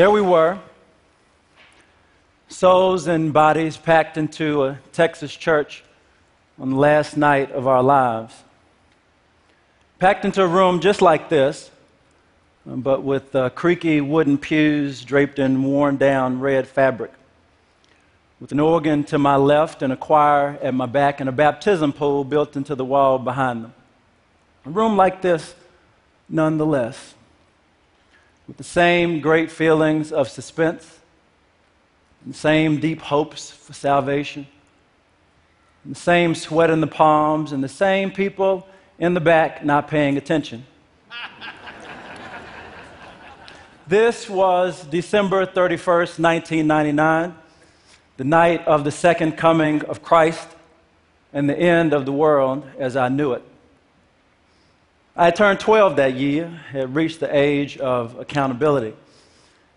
There we were, souls and bodies packed into a Texas church on the last night of our lives. Packed into a room just like this, but with uh, creaky wooden pews draped in worn down red fabric. With an organ to my left and a choir at my back and a baptism pool built into the wall behind them. A room like this, nonetheless with the same great feelings of suspense, the same deep hopes for salvation, the same sweat in the palms, and the same people in the back not paying attention. this was December 31st, 1999, the night of the second coming of Christ and the end of the world as I knew it. I turned 12 that year, had reached the age of accountability.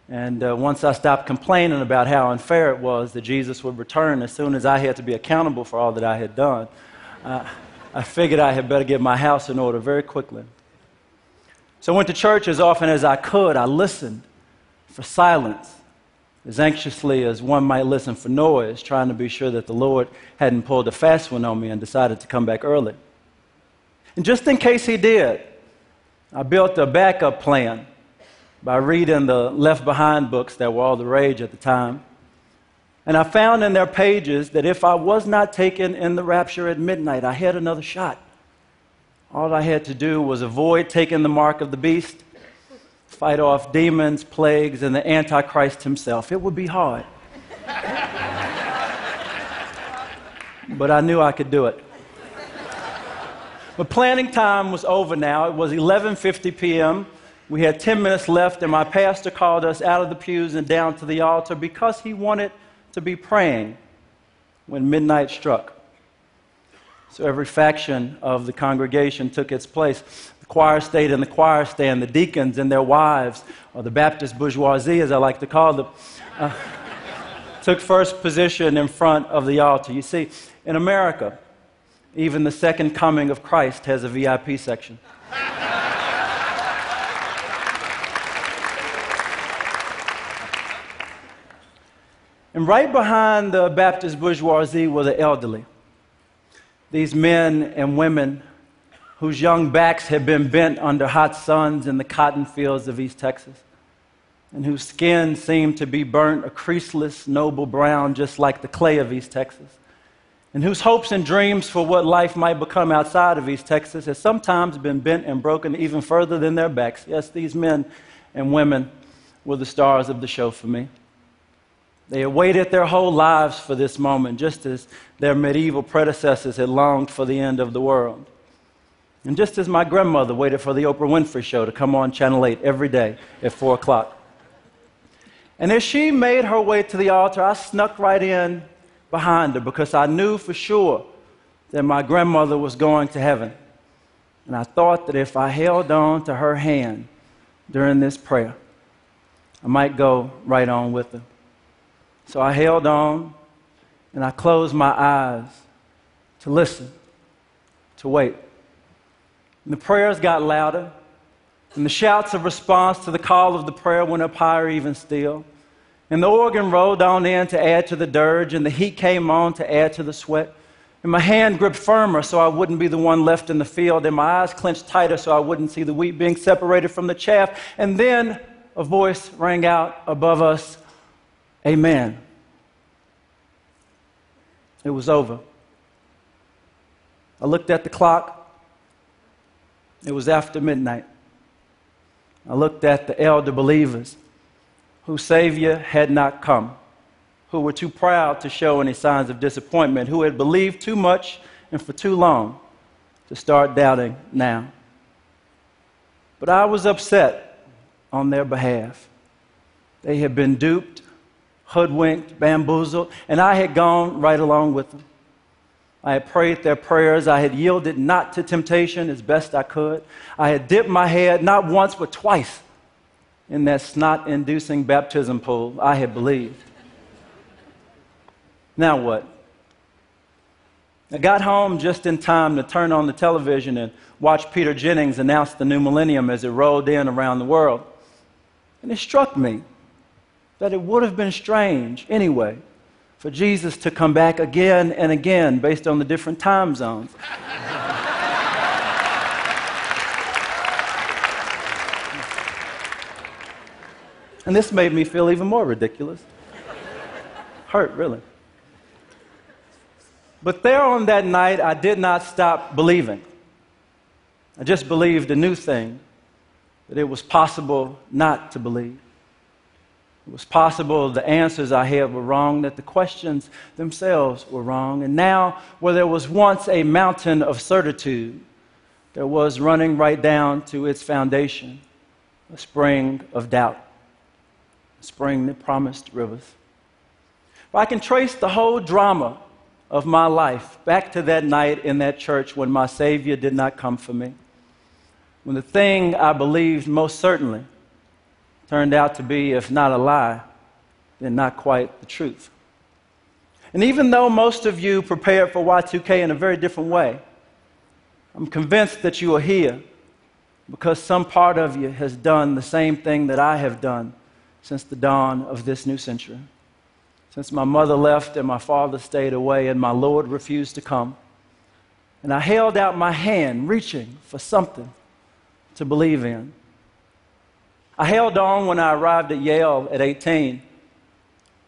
And uh, once I stopped complaining about how unfair it was that Jesus would return as soon as I had to be accountable for all that I had done, uh, I figured I had better get my house in order very quickly. So I went to church as often as I could. I listened for silence, as anxiously as one might listen for noise, trying to be sure that the Lord hadn't pulled a fast one on me and decided to come back early. And just in case he did, I built a backup plan by reading the Left Behind books that were all the rage at the time. And I found in their pages that if I was not taken in the rapture at midnight, I had another shot. All I had to do was avoid taking the mark of the beast, fight off demons, plagues, and the Antichrist himself. It would be hard. but I knew I could do it. But planning time was over now. It was 11:50 p.m. We had 10 minutes left and my pastor called us out of the pews and down to the altar because he wanted to be praying when midnight struck. So every faction of the congregation took its place. The choir stayed in the choir stand, the deacons and their wives, or the Baptist bourgeoisie, as I like to call them, uh, took first position in front of the altar. You see, in America, even the second coming of Christ has a VIP section. and right behind the Baptist bourgeoisie were the elderly. These men and women whose young backs had been bent under hot suns in the cotton fields of East Texas, and whose skin seemed to be burnt a creaseless, noble brown, just like the clay of East Texas and whose hopes and dreams for what life might become outside of East Texas has sometimes been bent and broken even further than their backs. Yes, these men and women were the stars of the show for me. They had waited their whole lives for this moment, just as their medieval predecessors had longed for the end of the world. And just as my grandmother waited for the Oprah Winfrey show to come on Channel 8 every day at 4 o'clock. And as she made her way to the altar, I snuck right in behind her because I knew for sure that my grandmother was going to heaven. And I thought that if I held on to her hand during this prayer, I might go right on with her. So I held on and I closed my eyes to listen, to wait. And the prayers got louder, and the shouts of response to the call of the prayer went up higher, even still. And the organ rolled on in to add to the dirge, and the heat came on to add to the sweat. And my hand gripped firmer so I wouldn't be the one left in the field, and my eyes clenched tighter so I wouldn't see the wheat being separated from the chaff. And then a voice rang out above us Amen. It was over. I looked at the clock. It was after midnight. I looked at the elder believers whose Savior had not come, who were too proud to show any signs of disappointment, who had believed too much and for too long to start doubting now. But I was upset on their behalf. They had been duped, hoodwinked, bamboozled, and I had gone right along with them. I had prayed their prayers. I had yielded not to temptation as best I could. I had dipped my head not once but twice in that snot inducing baptism pool I had believed. Now what? I got home just in time to turn on the television and watch Peter Jennings announce the new millennium as it rolled in around the world. And it struck me that it would have been strange anyway for Jesus to come back again and again based on the different time zones. And this made me feel even more ridiculous. Hurt, really. But there on that night, I did not stop believing. I just believed a new thing that it was possible not to believe. It was possible the answers I had were wrong, that the questions themselves were wrong. And now, where there was once a mountain of certitude, there was running right down to its foundation a spring of doubt, spring that promised rivers. If I can trace the whole drama of my life back to that night in that church when my Savior did not come for me, when the thing I believed most certainly turned out to be, if not a lie, then not quite the truth. And even though most of you prepared for Y2K in a very different way, I'm convinced that you are here because some part of you has done the same thing that I have done since the dawn of this new century. Since my mother left and my father stayed away and my Lord refused to come. And I held out my hand, reaching for something to believe in. I held on when I arrived at Yale at 18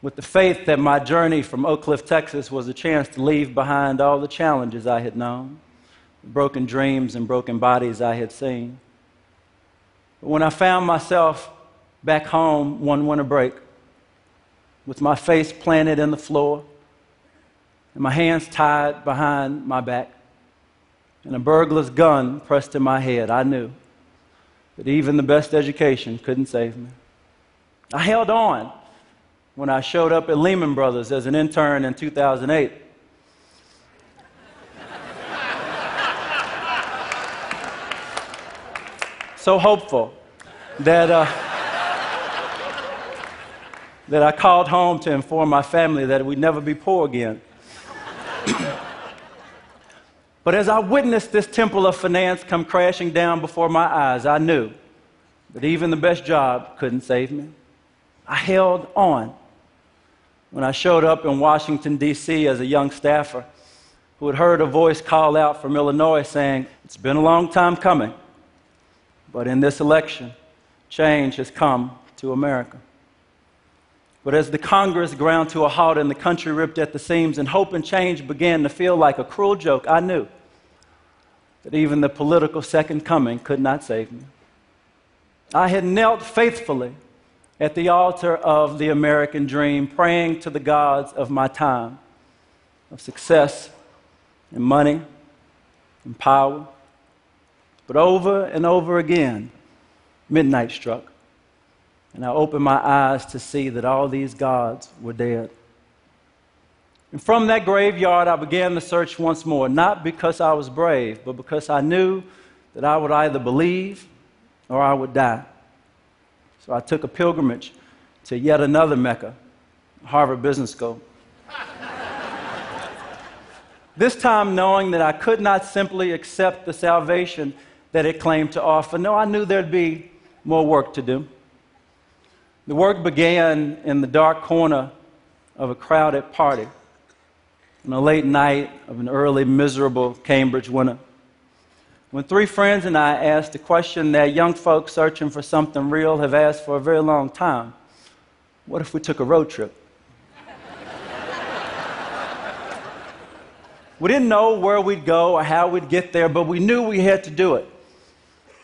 with the faith that my journey from Oak Cliff, Texas was a chance to leave behind all the challenges I had known, the broken dreams and broken bodies I had seen. But when I found myself back home one winter break, with my face planted in the floor and my hands tied behind my back and a burglar's gun pressed to my head, I knew that even the best education couldn't save me. I held on when I showed up at Lehman Brothers as an intern in 2008. so hopeful that, uh, that I called home to inform my family that we'd never be poor again. But as I witnessed this temple of finance come crashing down before my eyes, I knew that even the best job couldn't save me. I held on. When I showed up in Washington, D.C. as a young staffer who had heard a voice call out from Illinois saying, It's been a long time coming, but in this election, change has come to America. But as the Congress ground to a halt and the country ripped at the seams and hope and change began to feel like a cruel joke, I knew that even the political second coming could not save me. I had knelt faithfully at the altar of the American dream, praying to the gods of my time, of success and money and power. But over and over again, midnight struck, and I opened my eyes to see that all these gods were dead. And from that graveyard, I began the search once more, not because I was brave, but because I knew that I would either believe or I would die. So I took a pilgrimage to yet another Mecca, Harvard Business School. this time, knowing that I could not simply accept the salvation that it claimed to offer. No, I knew there'd be more work to do. The work began in the dark corner of a crowded party on a late night of an early, miserable Cambridge winter. When three friends and I asked the question that young folks searching for something real have asked for a very long time What if we took a road trip? we didn't know where we'd go or how we'd get there, but we knew we had to do it.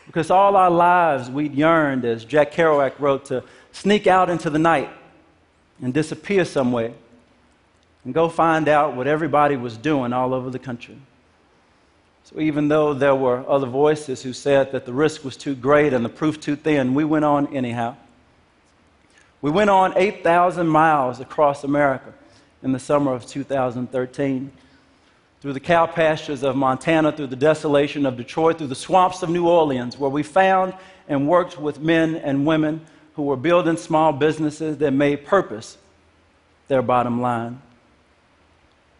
Because all our lives we'd yearned, as Jack Kerouac wrote, to sneak out into the night and disappear somewhere and go find out what everybody was doing all over the country. So, even though there were other voices who said that the risk was too great and the proof too thin, we went on anyhow. We went on 8,000 miles across America in the summer of 2013, through the cow pastures of Montana, through the desolation of Detroit, through the swamps of New Orleans, where we found and worked with men and women who were building small businesses that made purpose their bottom line.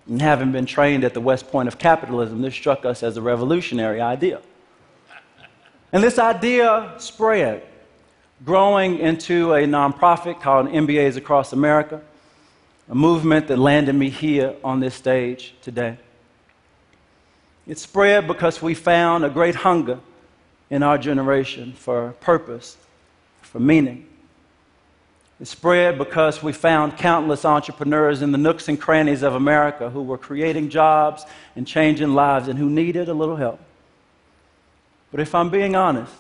And having been trained at the West Point of capitalism, this struck us as a revolutionary idea. And this idea spread. growing into a nonprofit called MBAs Across America, a movement that landed me here on this stage today. It spread because we found a great hunger in our generation for purpose, for meaning. It spread because we found countless entrepreneurs in the nooks and crannies of America who were creating jobs and changing lives and who needed a little help. But if I'm being honest,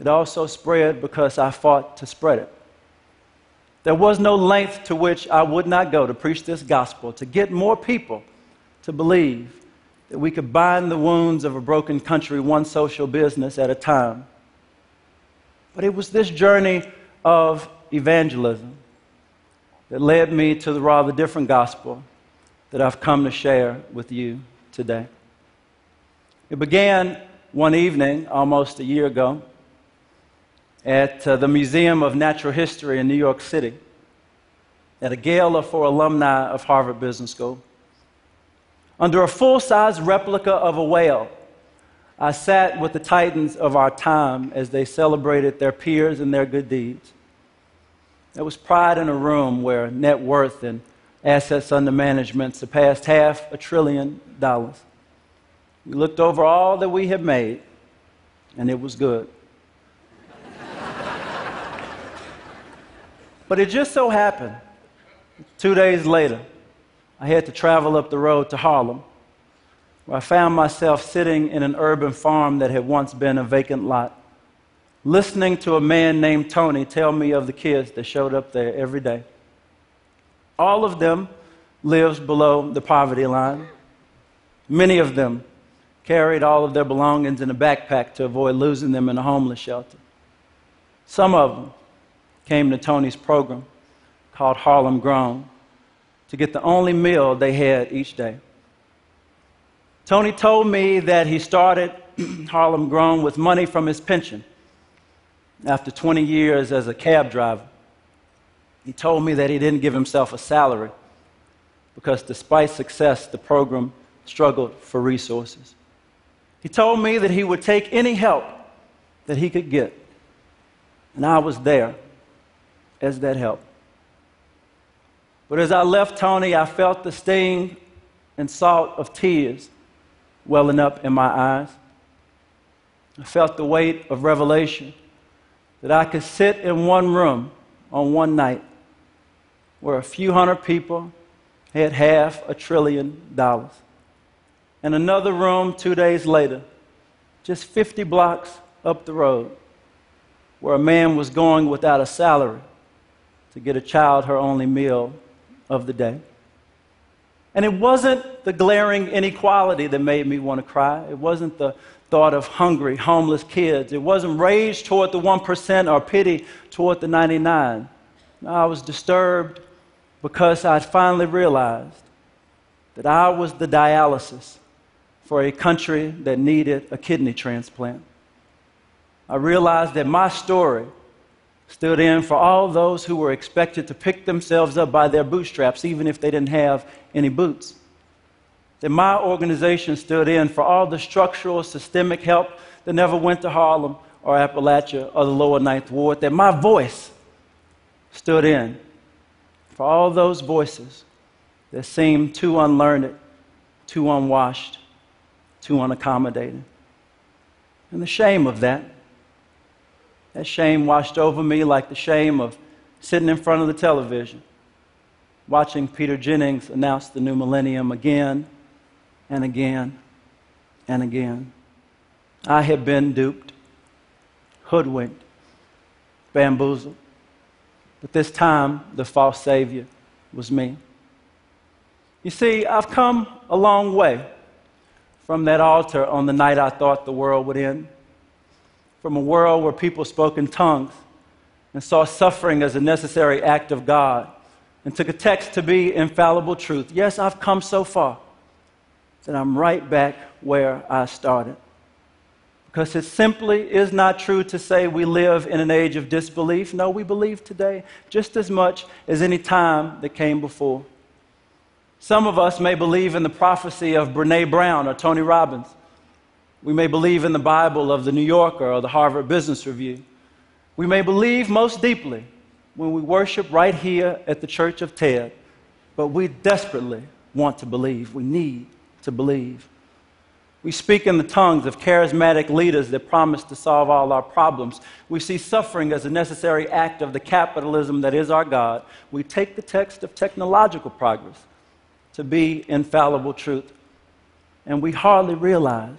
it also spread because I fought to spread it. There was no length to which I would not go to preach this gospel, to get more people to believe that we could bind the wounds of a broken country one social business at a time. But it was this journey of evangelism that led me to the rather different gospel that I've come to share with you today. It began one evening almost a year ago at uh, the Museum of Natural History in New York City at a gala for alumni of Harvard Business School. Under a full size replica of a whale, I sat with the titans of our time as they celebrated their peers and their good deeds. There was pride in a room where net worth and assets under management surpassed half a trillion dollars. We looked over all that we had made, and it was good. but it just so happened, two days later, I had to travel up the road to Harlem, where I found myself sitting in an urban farm that had once been a vacant lot, listening to a man named Tony tell me of the kids that showed up there every day. All of them lives below the poverty line. Many of them carried all of their belongings in a backpack to avoid losing them in a homeless shelter. Some of them came to Tony's program called Harlem Grown to get the only meal they had each day. Tony told me that he started Harlem Grown with money from his pension after 20 years as a cab driver. He told me that he didn't give himself a salary because despite success, the program struggled for resources. He told me that he would take any help that he could get, and I was there as that help. But as I left Tony, I felt the sting and salt of tears welling up in my eyes. I felt the weight of revelation that I could sit in one room on one night where a few hundred people had half a trillion dollars. And another room two days later, just 50 blocks up the road, where a man was going without a salary to get a child her only meal of the day. And it wasn't the glaring inequality that made me want to cry. It wasn't the thought of hungry, homeless kids. It wasn't rage toward the 1% or pity toward the 99. I was disturbed because I'd finally realized that I was the dialysis for a country that needed a kidney transplant. I realized that my story stood in for all those who were expected to pick themselves up by their bootstraps, even if they didn't have any boots. That my organization stood in for all the structural, systemic help that never went to Harlem or Appalachia or the lower Ninth Ward. That my voice stood in for all those voices that seemed too unlearned, too unwashed, too unaccommodating. And the shame of that that shame washed over me like the shame of sitting in front of the television, watching Peter Jennings announce the new millennium again and again and again. I had been duped, hoodwinked, bamboozled. But this time, the false Savior was me. You see, I've come a long way from that altar on the night I thought the world would end from a world where people spoke in tongues and saw suffering as a necessary act of God and took a text to be infallible truth. Yes, I've come so far that I'm right back where I started. Because it simply is not true to say we live in an age of disbelief. No, we believe today just as much as any time that came before. Some of us may believe in the prophecy of Brene Brown or Tony Robbins. We may believe in the Bible of the New Yorker or the Harvard Business Review. We may believe most deeply when we worship right here at the Church of TED, but we desperately want to believe. We need to believe. We speak in the tongues of charismatic leaders that promise to solve all our problems. We see suffering as a necessary act of the capitalism that is our God. We take the text of technological progress to be infallible truth. And we hardly realize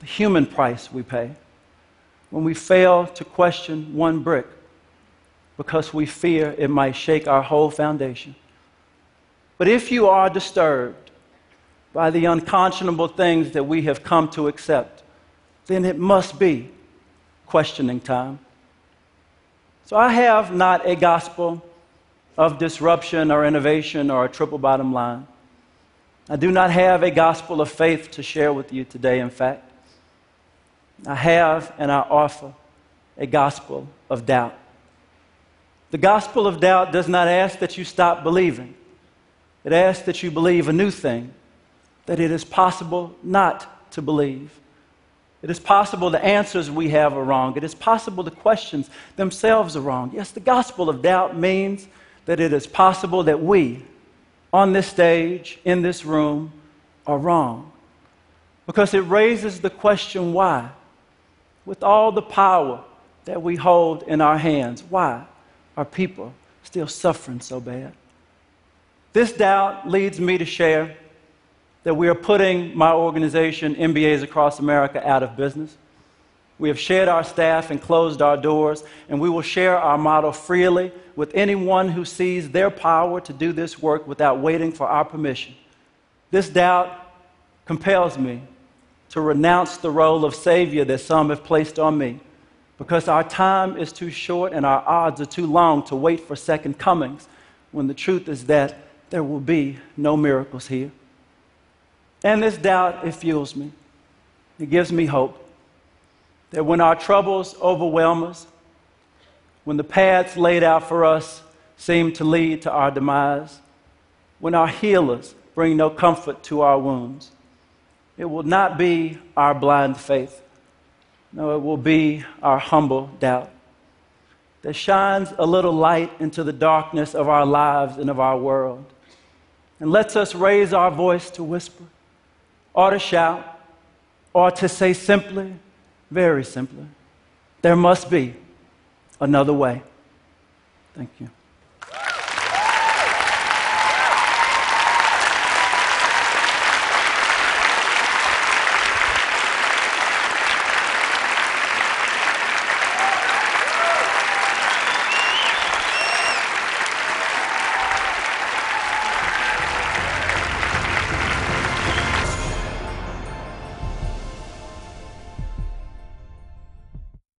the human price we pay when we fail to question one brick because we fear it might shake our whole foundation. But if you are disturbed, by the unconscionable things that we have come to accept, then it must be questioning time. So I have not a gospel of disruption or innovation or a triple bottom line. I do not have a gospel of faith to share with you today, in fact. I have and I offer a gospel of doubt. The gospel of doubt does not ask that you stop believing, it asks that you believe a new thing that it is possible not to believe. It is possible the answers we have are wrong. It is possible the questions themselves are wrong. Yes, the gospel of doubt means that it is possible that we, on this stage, in this room, are wrong. Because it raises the question why? With all the power that we hold in our hands, why are people still suffering so bad? This doubt leads me to share that we are putting my organization, MBAs Across America, out of business. We have shared our staff and closed our doors, and we will share our model freely with anyone who sees their power to do this work without waiting for our permission. This doubt compels me to renounce the role of Savior that some have placed on me because our time is too short and our odds are too long to wait for second comings when the truth is that there will be no miracles here. And this doubt, it fuels me. It gives me hope that when our troubles overwhelm us, when the paths laid out for us seem to lead to our demise, when our healers bring no comfort to our wounds, it will not be our blind faith. No, it will be our humble doubt that shines a little light into the darkness of our lives and of our world and lets us raise our voice to whisper or to shout, or to say simply, very simply, there must be another way. Thank you.